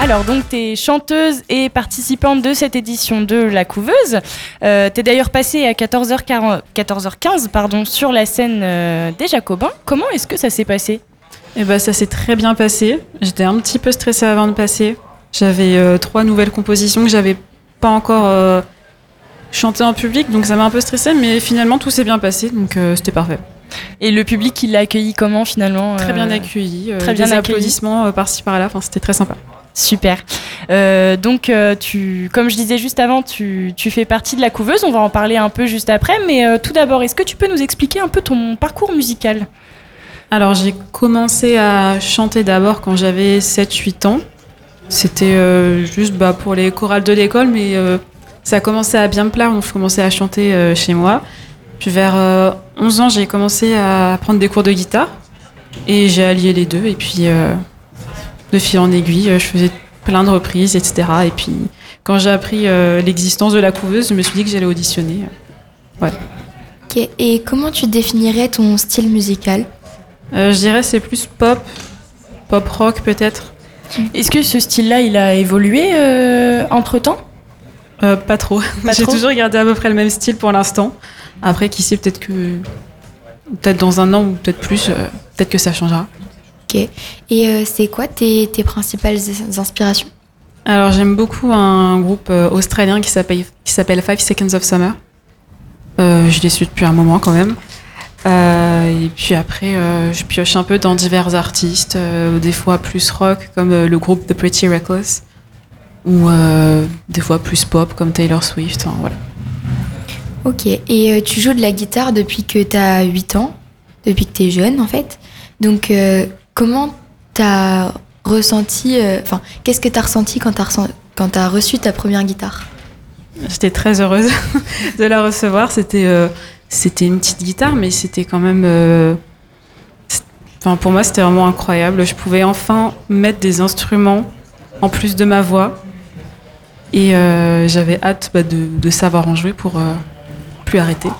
Alors, donc, tu es chanteuse et participante de cette édition de La Couveuse. Euh, tu es d'ailleurs passée à 14h40, 14h15 pardon, sur la scène euh, des Jacobins. Comment est-ce que ça s'est passé? Eh ben, ça s'est très bien passé. J'étais un petit peu stressée avant de passer. J'avais euh, trois nouvelles compositions que j'avais pas encore euh, chantées en public, donc ça m'a un peu stressée, mais finalement tout s'est bien passé, donc c'était parfait. Et le public, il l'a accueilli comment finalement Très bien accueilli, très bien des accueilli. applaudissements par-ci par-là, enfin, c'était très sympa. Super. Euh, donc, euh, tu, comme je disais juste avant, tu, tu fais partie de la couveuse. On va en parler un peu juste après. Mais euh, tout d'abord, est-ce que tu peux nous expliquer un peu ton parcours musical? Alors j'ai commencé à chanter d'abord quand j'avais 7-8 ans. C'était juste bah, pour les chorales de l'école, mais ça a commencé à bien me plaire, donc je commençais à chanter chez moi. Puis vers euh, 11 ans, j'ai commencé à prendre des cours de guitare et j'ai allié les deux. Et puis de fil en aiguille, euh, je faisais plein de reprises, etc. Et puis quand j'ai appris euh, l'existence de la couveuse, je me suis dit que j'allais auditionner. Ok. Et comment tu définirais ton style musical? Euh, je dirais c'est plus pop, pop rock peut-être. Est-ce que ce style-là, il a évolué entre temps Euh, pas trop. Pas J'ai trop? toujours gardé à peu près le même style pour l'instant. Après, qui sait, peut-être que. Peut-être dans un an ou peut-être plus, euh, peut-être que ça changera. Ok. Et euh, c'est quoi tes, tes principales ins- inspirations? Alors, j'aime beaucoup un groupe euh, australien qui s'appelle qui s'appelle Five Seconds of Summer. Euh, je les suis depuis un moment quand même. Euh, et puis après, euh, je pioche un peu dans divers artistes, des fois plus rock, comme le groupe The Pretty Reckless, ou des fois plus pop, comme Taylor Swift. hein, voilà. Ok. Et tu joues de la guitare depuis que tu as 8 ans, depuis que tu es jeune en fait. Donc, comment tu as ressenti, euh, enfin, qu'est-ce que tu as ressenti quand tu as, reçu ta première guitare? J'étais très heureuse de la recevoir. C'était euh, c'était une petite guitare, mais c'était quand même. euh, pour moi, c'était vraiment incroyable. Je pouvais enfin mettre des instruments en plus de ma voix. Et j'avais hâte bah, de, savoir en jouer pour plus arrêter.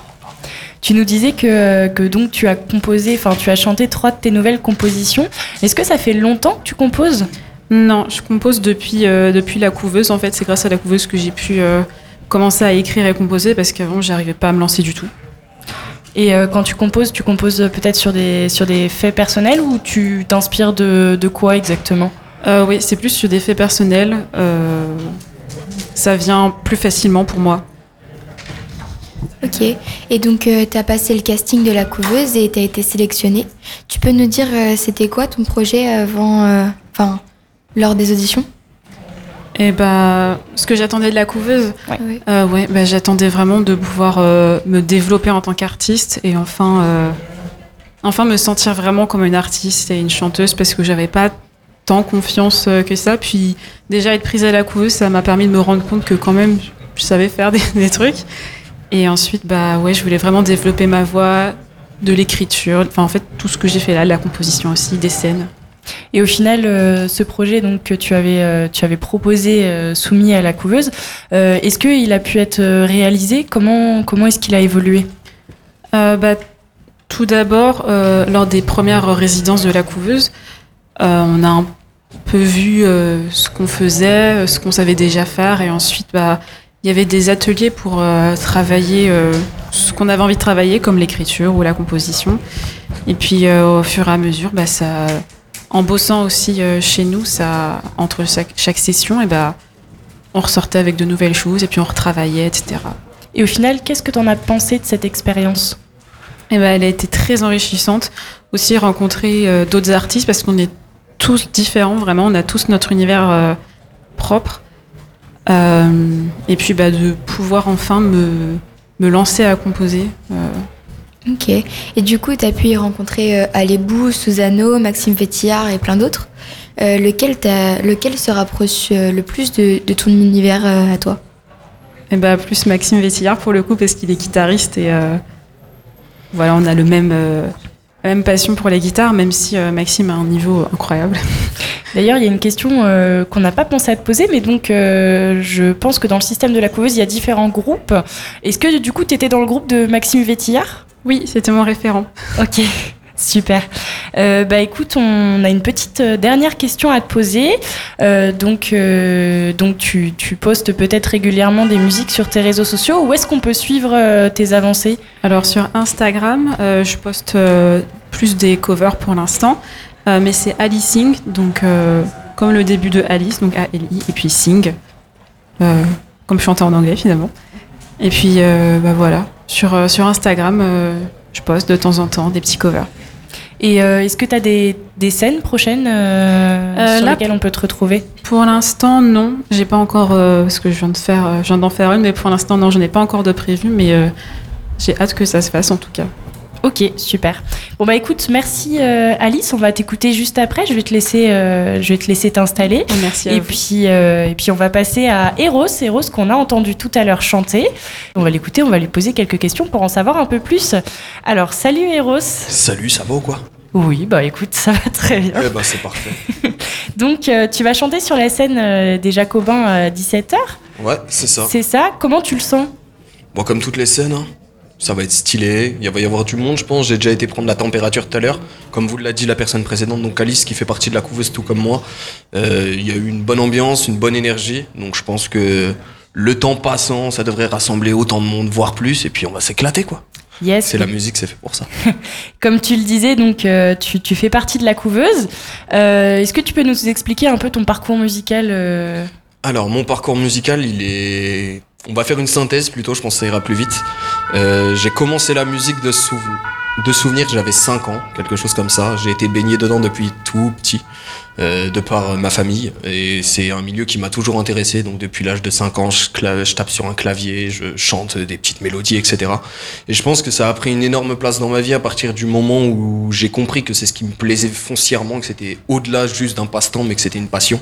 Tu nous disais que, que donc tu as composé, enfin tu as chanté trois de tes nouvelles compositions. Est-ce que ça fait longtemps que tu composes? Non, je compose depuis, euh, depuis la couveuse. En fait, c'est grâce à la couveuse que j'ai pu euh, commencer à écrire et composer parce qu'avant, j'arrivais pas à me lancer du tout. Et euh, quand tu composes, tu composes peut-être sur des, sur des faits personnels ou tu t'inspires de, de quoi exactement? Oui, c'est plus sur des faits personnels. ça vient plus facilement pour moi. Ok. Et donc, tu as passé le casting de la couveuse et tu as été sélectionnée. Tu peux nous dire, euh, c'était quoi ton projet avant, euh, enfin, lors des auditions? Et bah, ce que j'attendais de la couveuse, Ouais. euh, ouais, bah, j'attendais vraiment de pouvoir euh, me développer en tant qu'artiste et enfin, euh, enfin me sentir vraiment comme une artiste et une chanteuse parce que j'avais pas tant confiance euh, que ça. Puis déjà être prise à la couveuse, ça m'a permis de me rendre compte que quand même je savais faire des, des trucs. Et ensuite, bah ouais, je voulais vraiment développer ma voix, de l'écriture, enfin en fait tout ce que j'ai fait là, de la composition aussi, des scènes. Et au final, euh, ce projet donc que tu avais, euh, tu avais proposé, euh, soumis à la couveuse, est-ce qu'il a pu être réalisé? Comment, comment est-ce qu'il a évolué? Bah, tout d'abord, lors des premières résidences de la couveuse, on a un peu vu ce qu'on faisait, ce qu'on savait déjà faire, et ensuite, bah, il y avait des ateliers pour euh, travailler euh, ce qu'on avait envie de travailler, comme l'écriture ou la composition. Et puis, euh, au fur et à mesure, bah, ça, en bossant aussi chez nous, ça, entre chaque, chaque session, et bah, on ressortait avec de nouvelles choses, et puis on retravaillait, etc. Et au final, qu'est-ce que tu en as pensé de cette expérience? Eh ben, elle a été très enrichissante. Aussi rencontrer d'autres artistes parce qu'on est tous différents, vraiment. On a tous notre univers propre. Euh, et puis bah, de pouvoir enfin me, me lancer à composer. euh, Ok. Et du coup, tu as pu y rencontrer euh, Alébou, Susano, Maxime Fétillard et plein d'autres. Euh, lequel, lequel se rapproche le plus de, de ton univers euh, à toi? Et bah, plus Maxime Vétillard pour le coup parce qu'il est guitariste et euh, voilà, on a le même, même passion pour la guitare, même si euh, Maxime a un niveau incroyable. D'ailleurs, il y a une question euh, qu'on n'a pas pensé à te poser, mais donc euh, je pense que dans le système de la couveuse, il y a différents groupes. Est-ce que du coup, tu étais dans le groupe de Maxime Vétillard? Oui, c'était mon référent. Ok. Super. Euh, bah écoute, on a une petite euh, dernière question à te poser. Euh, donc, donc tu, tu postes peut-être régulièrement des musiques sur tes réseaux sociaux. Où est-ce qu'on peut suivre tes avancées? Alors sur Instagram, je poste plus des covers pour l'instant, mais c'est Alicing, donc comme le début de Alice, donc A-L-I, et puis Sing, comme chanter en anglais finalement. Et puis bah voilà, sur, sur Instagram, je poste de temps en temps des petits covers. Et euh, est-ce que tu as des, des scènes prochaines euh, Euh, sur là, lesquelles on peut te retrouver? Pour l'instant, non. J'ai pas encore, parce que je viens de faire, je viens d'en faire une, mais pour l'instant, non, je n'ai pas encore de prévu, mais j'ai hâte que ça se fasse en tout cas. Ok, super. Bon bah écoute, merci euh, Alice. On va t'écouter juste après. Je vais te laisser, euh, je vais te laisser t'installer. Merci à Et vous. puis, euh, et puis on va passer à Eros, Eros qu'on a entendu tout à l'heure chanter. On va l'écouter, on va lui poser quelques questions pour en savoir un peu plus. Alors, salut Eros. Salut, ça va ou quoi? Oui, bah écoute, ça va très bien. Eh ben c'est parfait. Donc, euh, tu vas chanter sur la scène euh, des Jacobins à 17h, Ouais, c'est ça. c'est ça? Comment tu le sens? Bon, comme toutes les scènes, hein, ça va être stylé. Il va y avoir du monde, je pense. J'ai déjà été prendre la température tout à l'heure. Comme vous l'a dit la personne précédente, donc Alice, qui fait partie de la couveuse tout comme moi. Euh, Il y a eu une bonne ambiance, une bonne énergie. Donc je pense que le temps passant, ça devrait rassembler autant de monde, voire plus. Et puis on va s'éclater, quoi. Yes. C'est la musique, c'est fait pour ça. Comme tu le disais, donc euh, tu, tu fais partie de la couveuse. Euh, Est-ce que tu peux nous expliquer un peu ton parcours musical euh? Alors, mon parcours musical, il est. On va faire une synthèse plutôt, je pense que ça ira plus vite. Euh, j'ai commencé la musique de, souv... de souvenir, j'avais 5 ans, quelque chose comme ça. J'ai été baigné dedans depuis tout petit, euh, de par ma famille. Et c'est un milieu qui m'a toujours intéressé. Donc, depuis l'âge de 5 ans, je, tape sur un clavier, je chante des petites mélodies, etc. Et je pense que ça a pris une énorme place dans ma vie à partir du moment où j'ai compris que c'est ce qui me plaisait foncièrement, que c'était au-delà juste d'un passe-temps, mais que c'était une passion.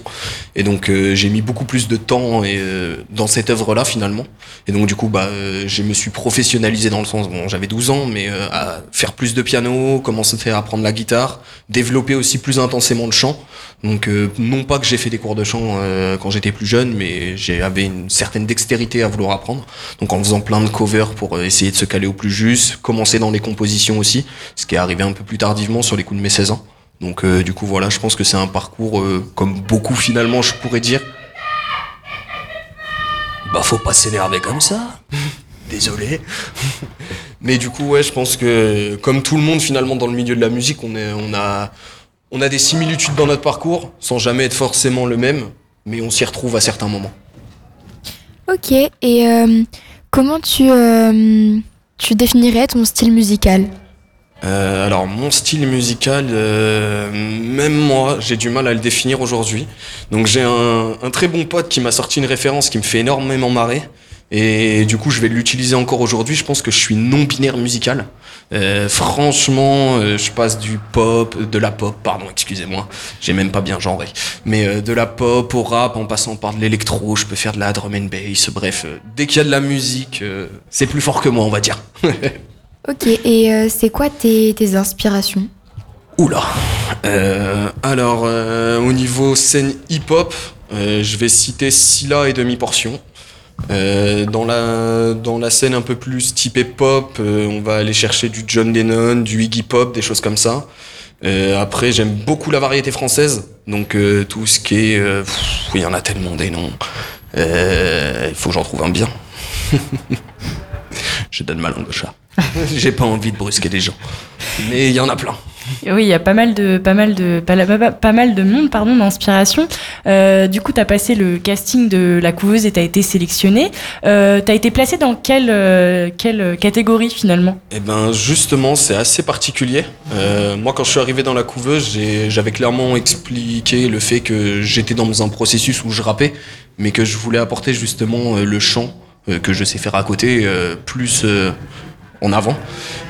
Et donc euh, j'ai mis beaucoup plus de temps et, euh, dans cette œuvre-là finalement. Et donc du coup bah je me suis professionnalisé dans le sens bon j'avais 12 ans mais à faire plus de piano, commencer à apprendre la guitare, développer aussi plus intensément le chant. Donc euh, non pas que j'ai fait des cours de chant euh, quand j'étais plus jeune mais j'avais une certaine dextérité à vouloir apprendre. Donc en faisant plein de covers pour euh, essayer de se caler au plus juste, commencer dans les compositions aussi, ce qui est arrivé un peu plus tardivement sur les coups de mes 16 ans. Donc euh, du coup voilà, je pense que c'est un parcours comme beaucoup finalement je pourrais dire. Bah faut pas s'énerver comme ça. Désolé. Mais du coup ouais, je pense que comme tout le monde finalement dans le milieu de la musique, on est on a on a des similitudes dans notre parcours sans jamais être forcément le même, mais on s'y retrouve à certains moments. Ok, et euh, comment tu, euh, tu définirais ton style musical? Euh, alors mon style musical, euh, même moi, j'ai du mal à le définir aujourd'hui. Donc j'ai un, un très bon pote qui m'a sorti une référence qui me fait énormément marrer. Et du coup, je vais l'utiliser encore aujourd'hui. Je pense que je suis non binaire musical. Euh, franchement, euh, je passe du pop, de la pop, pardon, excusez-moi, j'ai même pas bien genré. Mais euh, de la pop au rap, en passant par de l'électro, je peux faire de la drum and bass. Bref, dès qu'il y a de la musique, c'est plus fort que moi, on va dire. Ok, et c'est quoi tes, tes inspirations? Oula. Alors, au niveau scène hip-hop, je vais citer Scylla et Demi-Portion. Euh, dans, la, scène un peu plus typée pop, euh, on va aller chercher du John Lennon, du Iggy Pop, des choses comme ça. Euh, après, j'aime beaucoup la variété française, donc tout ce qui est... il y en a tellement des noms. Il faut que j'en trouve un bien. je donne ma langue au chat. J'ai pas envie de brusquer des gens. Mais il y en a plein. Oui, il y a pas mal de, pas mal de, pas, mal de monde, pardon, d'inspiration. Euh, du coup, tu as passé le casting de la couveuse et tu as été sélectionné. Euh, tu as été placé dans quelle, euh, quelle catégorie finalement? Eh ben justement, c'est assez particulier. Euh, moi, quand je suis arrivé dans la couveuse, j'avais clairement expliqué le fait que j'étais dans un processus où je rappais, mais que je voulais apporter justement le chant que je sais faire à côté plus en avant.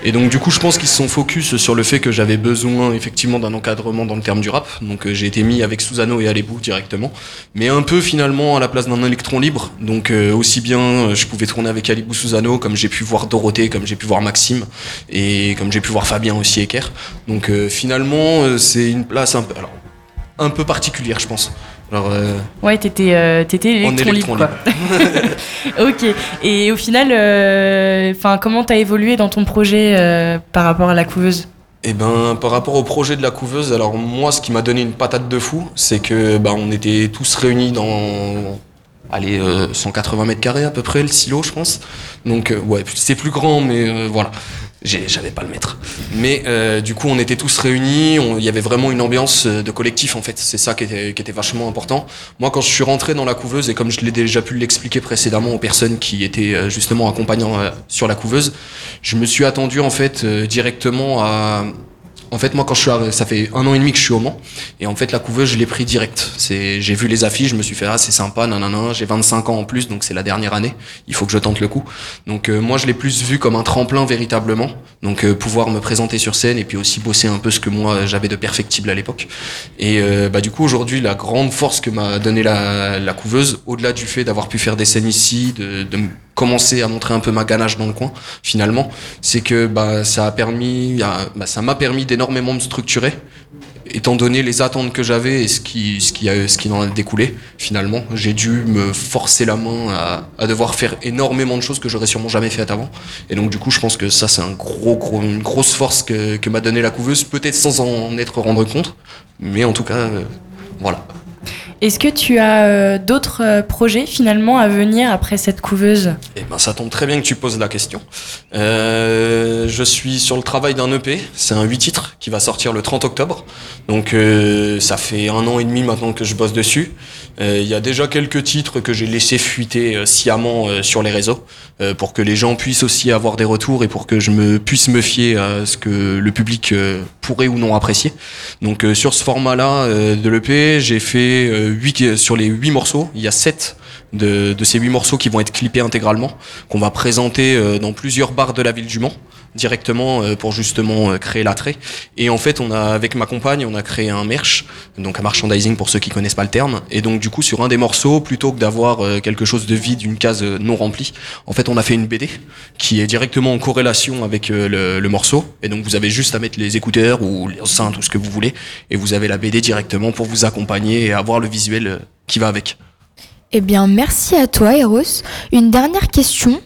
Et donc du coup, je pense qu'ils se sont focus sur le fait que j'avais besoin effectivement d'un encadrement dans le terme du rap. Donc euh, j'ai été mis avec Susano et Alebou directement, mais un peu finalement à la place d'un électron libre. Donc euh, aussi bien euh, je pouvais tourner avec Alebou Susano, comme j'ai pu voir Dorothée, comme j'ai pu voir Maxime, et comme j'ai pu voir Fabien aussi Ecker. Donc finalement, c'est une place un peu, alors, un peu particulière, je pense. Euh, Ouais, t'étais, euh, électron libre, quoi. ok. Et au final, euh, enfin, comment t'as évolué dans ton projet euh, par rapport à la couveuse? Eh ben, par rapport au projet de la couveuse, alors moi, ce qui m'a donné une patate de fou, c'est que bah, on était tous réunis dans, allez, euh, 180 mètres carrés à peu près, le silo, je pense. Donc, euh, ouais, c'est plus grand, mais euh, voilà. J'avais pas le mètre. Mais euh, du coup, on était tous réunis. Il y avait vraiment une ambiance euh, de collectif, en fait. C'est ça qui était, qui était vachement important. Moi, quand je suis rentré dans la couveuse, et comme je l'ai déjà pu l'expliquer précédemment aux personnes qui étaient euh, justement accompagnant euh, sur la couveuse, je me suis attendu en fait euh, directement à. En fait, moi, quand je suis arrivé, ça fait un an et demi que je suis au Mans, et en fait, la couveuse, je l'ai pris direct. C'est, j'ai vu les affiches, je me suis fait ah c'est sympa, nanana. J'ai 25 ans en plus, donc c'est la dernière année. Il faut que je tente le coup. Donc euh, moi, je l'ai plus vu comme un tremplin véritablement. Donc euh, pouvoir me présenter sur scène et puis aussi bosser un peu ce que moi j'avais de perfectible à l'époque. Et euh, bah du coup aujourd'hui, la grande force que m'a donné la, la couveuse, au-delà du fait d'avoir pu faire des scènes ici, de, de me commencer à montrer un peu ma ganache dans le coin, finalement, c'est que bah ça a permis, à- bah, ça m'a permis d'énormément me structurer étant donné les attentes que j'avais et ce qui, ce qui, ce qui en a découlé, finalement, j'ai dû me forcer la main à, à devoir faire énormément de choses que j'aurais sûrement jamais faites avant. Et donc, du coup, je pense que ça, c'est un gros, gros, une grosse force que, que m'a donné la couveuse, peut-être sans en être rendre compte, mais en tout cas, euh, voilà. Est-ce que tu as euh, d'autres euh, projets finalement à venir après cette couveuse? Eh ben, ça tombe très bien que tu poses la question. Euh, je suis sur le travail d'un EP. C'est un 8 titres qui va sortir le 30 octobre. Donc, ça fait un an et demi maintenant que je bosse dessus. Il y a déjà quelques titres que j'ai laissé fuiter sciemment sur les réseaux pour que les gens puissent aussi avoir des retours et pour que je me puisse me fier à ce que le public pourrait ou non apprécier. Donc, sur ce format-là de l'EP, j'ai fait 8 sur les 8 morceaux. Il y a 7 de, de ces huit morceaux qui vont être clippés intégralement, qu'on va présenter euh, dans plusieurs bars de la ville du Mans directement euh, pour justement euh, créer l'attrait. Et en fait, on a avec ma compagne, on a créé un merch, donc un merchandising pour ceux qui connaissent pas le terme. Et donc du coup, sur un des morceaux, plutôt que d'avoir quelque chose de vide, une case non remplie, en fait, on a fait une BD qui est directement en corrélation avec le, le morceau. Et donc vous avez juste à mettre les écouteurs ou les enceintes ou ce que vous voulez, et vous avez la BD directement pour vous accompagner et avoir le visuel qui va avec. Eh bien, merci à toi, Eros. Une dernière question.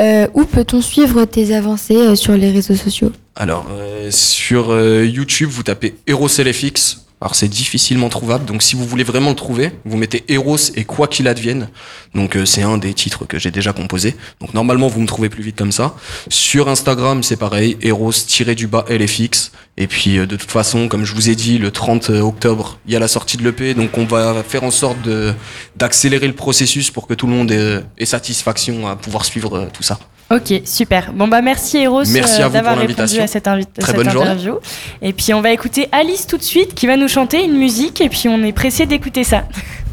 Euh, où peut-on suivre tes avancées euh, sur les réseaux sociaux? Alors, euh, sur YouTube, vous tapez Eros LFX. Alors, c'est difficilement trouvable. Donc, si vous voulez vraiment le trouver, vous mettez Eros et quoi qu'il advienne. Donc, euh, c'est un des titres que j'ai déjà composé. Donc, normalement, vous me trouvez plus vite comme ça. Sur Instagram, c'est pareil. Eros-du-bas LFX. Et puis, euh, de toute façon, comme je vous ai dit, le 30 octobre, il y a la sortie de l'EP. Donc, on va faire en sorte d'accélérer le processus pour que tout le monde ait, ait satisfaction à pouvoir suivre euh, tout ça. Ok, super. Bon bah merci Eros vous d'avoir répondu à cette, invi- Très cette bonne journée. interview. Et puis on va écouter Alice tout de suite qui va nous chanter une musique et puis on est pressé d'écouter ça.